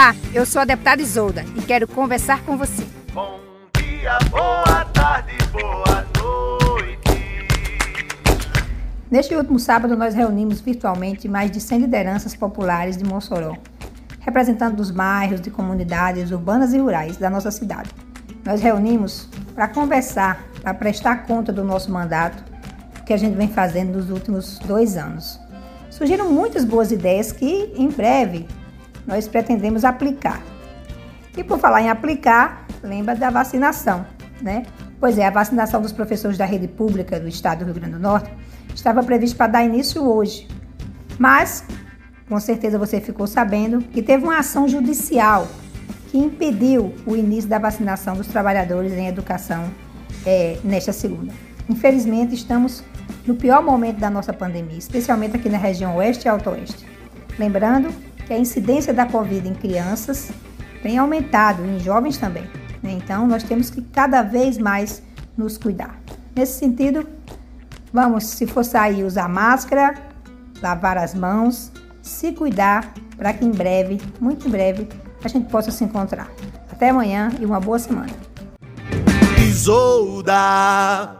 Olá, eu sou a deputada Isolda e quero conversar com você. Bom dia, boa tarde, boa noite. Neste último sábado, nós reunimos virtualmente mais de 100 lideranças populares de Mossoró, representando dos bairros, de comunidades urbanas e rurais da nossa cidade. Nós reunimos para conversar, para prestar conta do nosso mandato, que a gente vem fazendo nos últimos dois anos. Surgiram muitas boas ideias que, em breve, nós pretendemos aplicar. E por falar em aplicar, lembra da vacinação, né? Pois é, a vacinação dos professores da rede pública do estado do Rio Grande do Norte estava prevista para dar início hoje. Mas, com certeza você ficou sabendo que teve uma ação judicial que impediu o início da vacinação dos trabalhadores em educação é, nesta segunda. Infelizmente, estamos no pior momento da nossa pandemia, especialmente aqui na região oeste e alto-oeste. Lembrando que a incidência da Covid em crianças tem aumentado, em jovens também. Né? Então, nós temos que cada vez mais nos cuidar. Nesse sentido, vamos, se for sair, usar máscara, lavar as mãos, se cuidar para que em breve, muito em breve, a gente possa se encontrar. Até amanhã e uma boa semana. Isolda.